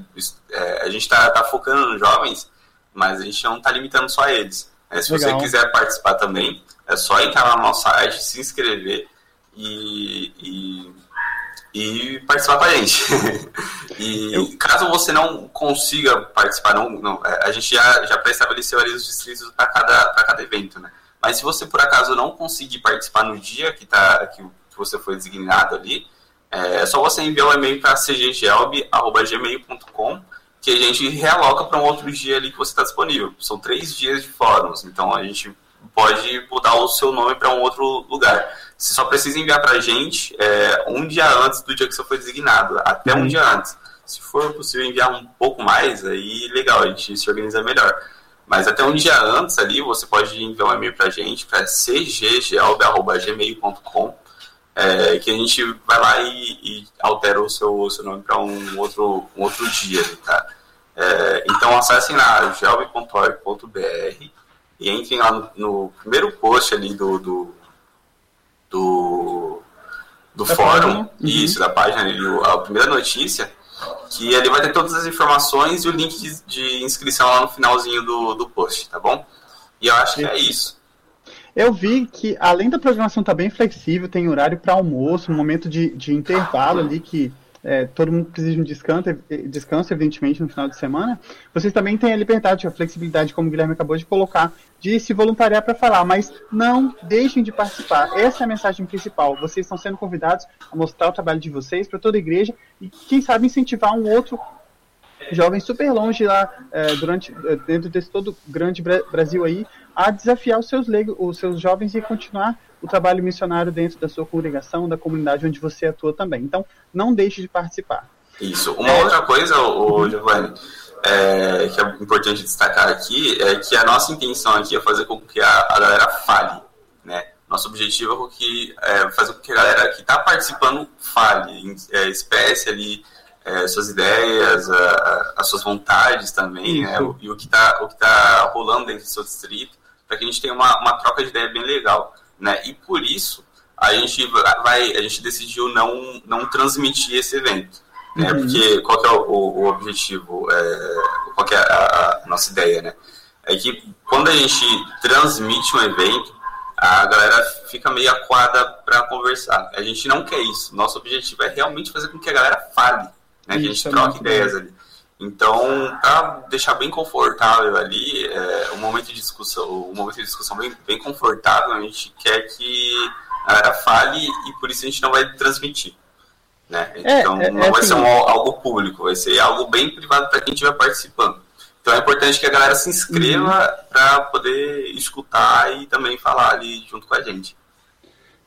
É, a gente está tá focando nos jovens, mas a gente não está limitando só eles. É, se Legal. você quiser participar também, é só entrar no nosso site, se inscrever e, e e participar com a gente. e Eu... caso você não consiga participar, não, não é, a gente já, já pré-estabeleceu ali os distritos para cada, cada evento, né? Mas se você por acaso não conseguir participar no dia que, tá, que você foi designado ali, é, é só você enviar um e-mail para cggelb.gmail.com que a gente realoca para um outro dia ali que você está disponível. São três dias de fóruns, então a gente pode mudar o seu nome para um outro lugar. Você só precisa enviar para a gente é, um dia antes do dia que você foi designado, até um uhum. dia antes. Se for possível enviar um pouco mais, aí legal, a gente se organiza melhor. Mas até um dia antes ali, você pode enviar um e-mail para a gente, para cggelb.gmail.com, é, que a gente vai lá e, e altera o seu, seu nome para um outro, um outro dia, tá? É, então acessem lá gelb.org.br e entrem lá no, no, primeiro post ali do, do, do, do fórum, uhum. isso, da página ali, a primeira notícia, que ele vai ter todas as informações e o link de, de inscrição lá no finalzinho do, do post, tá bom? E eu acho que é isso. Eu vi que, além da programação estar tá bem flexível, tem horário para almoço, um momento de, de intervalo ali que é, todo mundo precisa de um descanso, descanso, evidentemente, no final de semana, vocês também têm a liberdade, a flexibilidade, como o Guilherme acabou de colocar, de se voluntariar para falar, mas não deixem de participar. Essa é a mensagem principal. Vocês estão sendo convidados a mostrar o trabalho de vocês para toda a igreja e, quem sabe, incentivar um outro jovem super longe lá, é, durante, é, dentro desse todo grande Brasil aí, a desafiar os seus, os seus jovens e continuar o trabalho missionário dentro da sua congregação, da comunidade onde você atua também. Então, não deixe de participar. Isso. Uma é... outra coisa, o. Giovanni, é, que é importante destacar aqui, é que a nossa intenção aqui é fazer com que a, a galera fale, né? Nosso objetivo é, que, é fazer com que a galera que está participando fale, é, expresse ali é, suas ideias, a, as suas vontades também, né? o, e o que está tá rolando dentro do seu distrito, para que a gente tenha uma, uma troca de ideia bem legal né? E por isso a gente vai, a gente decidiu não não transmitir esse evento, né? Uhum. Porque qual é o, o, objetivo, é, qual é a, a, nossa ideia, né? É que quando a gente transmite um evento, a galera fica meio aquada para conversar. A gente não quer isso. Nosso objetivo é realmente fazer com que a galera fale, né? Que a gente troque ideias bom. ali. Então, para deixar bem confortável ali, é, um momento de discussão, um momento de discussão bem, bem confortável, a gente quer que a galera fale e por isso a gente não vai transmitir. Né? É, então, é, não é vai assim, ser um, algo público, vai ser algo bem privado para quem estiver participando. Então, é importante que a galera se inscreva uhum. para poder escutar e também falar ali junto com a gente.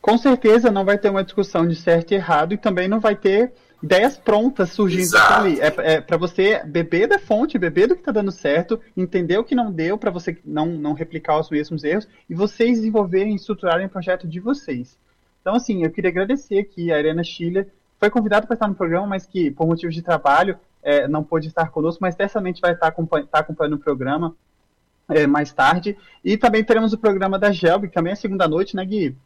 Com certeza não vai ter uma discussão de certo e errado e também não vai ter ideias prontas surgindo ali. É, é para você beber da fonte, beber do que está dando certo, entender o que não deu, para você não, não replicar os mesmos erros e vocês desenvolverem e estruturarem o projeto de vocês. Então, assim, eu queria agradecer aqui a Arena Chile. Foi convidada para estar no programa, mas que, por motivos de trabalho, é, não pôde estar conosco, mas certamente vai estar acompanhando, estar acompanhando o programa é, mais tarde. E também teremos o programa da Gelb, que também é segunda noite, né, Gui?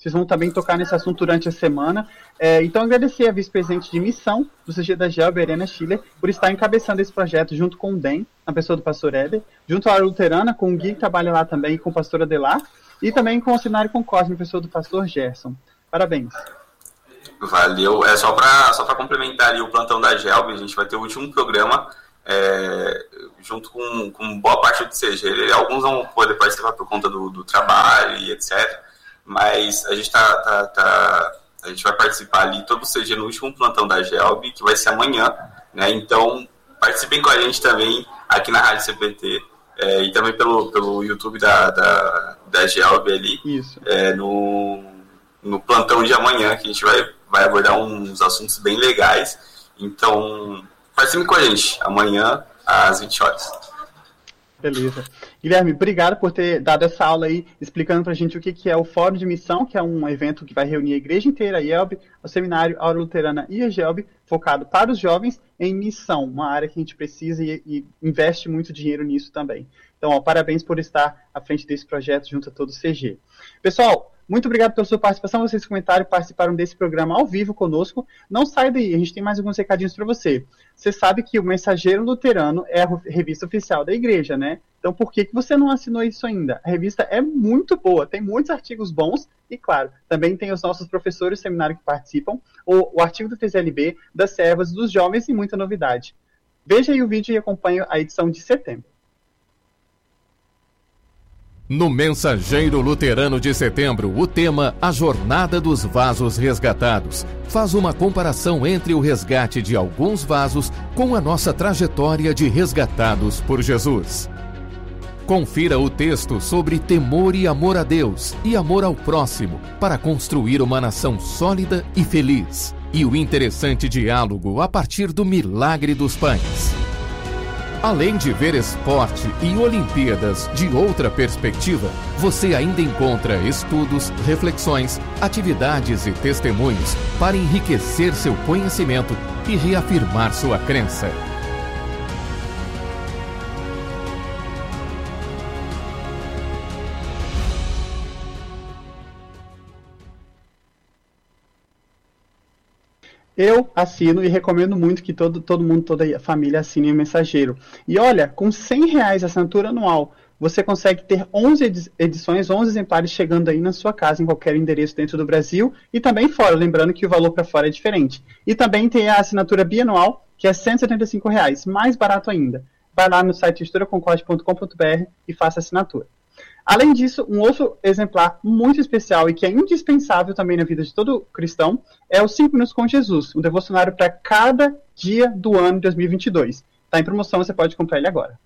Vocês vão também tocar nesse assunto durante a semana. É, então, agradecer a vice-presidente de missão do CG da GEL, Verena Schiller, por estar encabeçando esse projeto junto com o DEM, na pessoa do pastor Éder, junto à Luterana, com o Gui, que trabalha lá também, com o pastor Adelar, e também com o Cenário com Cosme, pessoa do pastor Gerson. Parabéns. Valeu. É só para só complementar ali o plantão da GELB, a gente vai ter o último programa é, junto com, com boa parte do CG. Alguns vão poder participar por conta do, do trabalho e etc mas a gente tá, tá, tá, a gente vai participar ali todo CG no último plantão da GELB, que vai ser amanhã, né? Então participem com a gente também aqui na Rádio CPT é, e também pelo, pelo YouTube da, da, da GELB ali, Isso. É, no, no plantão de amanhã, que a gente vai, vai abordar uns assuntos bem legais. Então, participem com a gente amanhã às 20 horas. Beleza. Guilherme, obrigado por ter dado essa aula aí, explicando para a gente o que, que é o Fórum de Missão, que é um evento que vai reunir a igreja inteira, a IELB, o Seminário, a Aula Luterana e a GELB, focado para os jovens em missão, uma área que a gente precisa e, e investe muito dinheiro nisso também. Então, ó, parabéns por estar à frente desse projeto junto a todo o CG. Pessoal, muito obrigado pela sua participação, vocês comentaram e participaram desse programa ao vivo conosco. Não sai daí, a gente tem mais alguns recadinhos para você. Você sabe que o Mensageiro Luterano é a revista oficial da igreja, né? Então por que, que você não assinou isso ainda? A revista é muito boa, tem muitos artigos bons e, claro, também tem os nossos professores do seminário que participam, o, o artigo do TZLB, das servas, dos jovens e muita novidade. Veja aí o vídeo e acompanhe a edição de setembro. No Mensageiro Luterano de Setembro, o tema A Jornada dos Vasos Resgatados faz uma comparação entre o resgate de alguns vasos com a nossa trajetória de resgatados por Jesus. Confira o texto sobre temor e amor a Deus e amor ao próximo para construir uma nação sólida e feliz. E o interessante diálogo a partir do milagre dos pães. Além de ver esporte e Olimpíadas de outra perspectiva, você ainda encontra estudos, reflexões, atividades e testemunhos para enriquecer seu conhecimento e reafirmar sua crença. Eu assino e recomendo muito que todo, todo mundo, toda a família assine o Mensageiro. E olha, com 100 reais assinatura anual você consegue ter 11 edições, 11 exemplares chegando aí na sua casa, em qualquer endereço dentro do Brasil e também fora, lembrando que o valor para fora é diferente. E também tem a assinatura bianual, que é 175 reais, mais barato ainda. Vai lá no site editoraconcorde.com.br e faça a assinatura. Além disso, um outro exemplar muito especial e que é indispensável também na vida de todo cristão é o 5 Minutos com Jesus, um devocionário para cada dia do ano de 2022. Está em promoção, você pode comprar ele agora.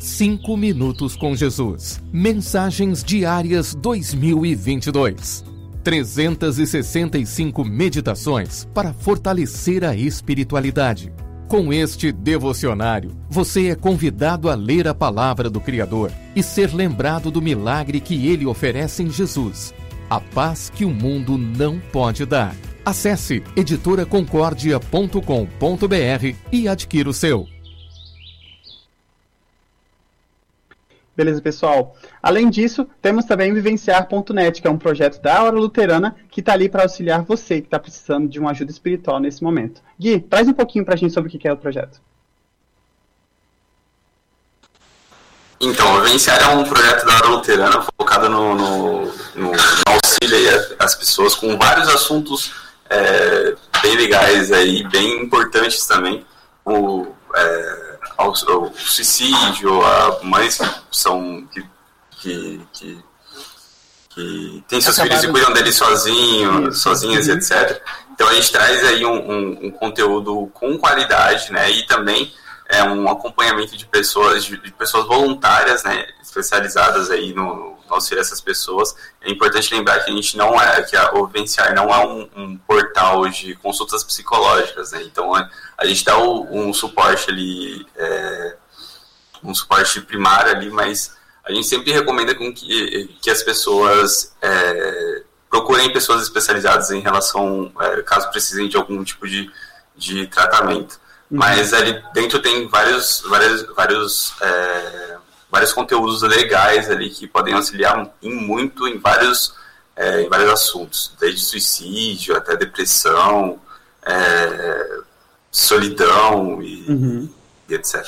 5 Minutos com Jesus. Mensagens Diárias 2022. 365 meditações para fortalecer a espiritualidade. Com este devocionário, você é convidado a ler a palavra do Criador e ser lembrado do milagre que ele oferece em Jesus. A paz que o mundo não pode dar. Acesse editoraconcordia.com.br e adquira o seu. Beleza, pessoal? Além disso, temos também Vivenciar.net, que é um projeto da Hora Luterana que está ali para auxiliar você que está precisando de uma ajuda espiritual nesse momento. Gui, traz um pouquinho para a gente sobre o que é o projeto. Então, o Vivenciar é um projeto da Hora Luterana focado no, no, no, no auxílio às pessoas com vários assuntos é, bem legais aí, bem importantes também. O, é, ao, ao suicídio, a mães que são que, que, que, que têm seus filhos e cuidam deles sozinhos, sozinhas, uhum. etc. Então a gente traz aí um, um, um, conteúdo com qualidade, né? E também é um acompanhamento de pessoas, de, pessoas voluntárias, né? Especializadas aí no, auxiliar essas pessoas. É importante lembrar que a gente não é, que a, o Venciar não é um, um portal de consultas psicológicas, né? Então a, a gente dá um suporte ali, é, um suporte primário ali, mas a gente sempre recomenda com que, que as pessoas é, procurem pessoas especializadas em relação, é, caso precisem de algum tipo de, de tratamento. Uhum. Mas ali dentro tem vários, vários, vários é, vários conteúdos legais ali que podem auxiliar em muito em vários, é, em vários assuntos, desde suicídio até depressão, é, solidão e, uhum. e etc.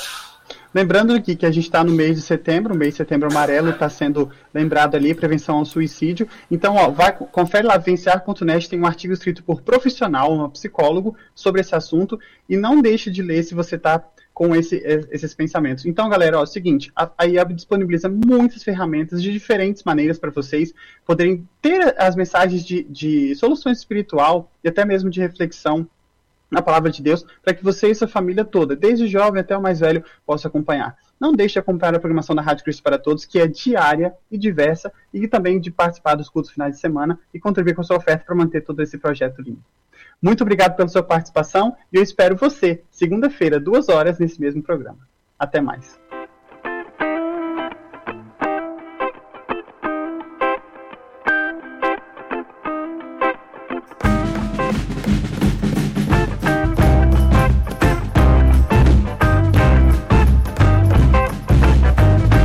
Lembrando aqui que a gente está no mês de setembro, o mês de setembro amarelo está sendo lembrado ali, prevenção ao suicídio. Então, ó, vai, confere lá, venciar.net, tem um artigo escrito por profissional, um psicólogo, sobre esse assunto. E não deixe de ler se você está com esse, esses pensamentos. Então, galera, ó, é o seguinte, a, a IAB disponibiliza muitas ferramentas de diferentes maneiras para vocês poderem ter as mensagens de, de soluções espiritual e até mesmo de reflexão na palavra de Deus, para que você e sua família toda, desde o jovem até o mais velho, possa acompanhar. Não deixe de acompanhar a programação da Rádio Cristo para Todos, que é diária e diversa, e também de participar dos cultos finais de semana e contribuir com a sua oferta para manter todo esse projeto lindo. Muito obrigado pela sua participação e eu espero você, segunda-feira, duas horas, nesse mesmo programa. Até mais.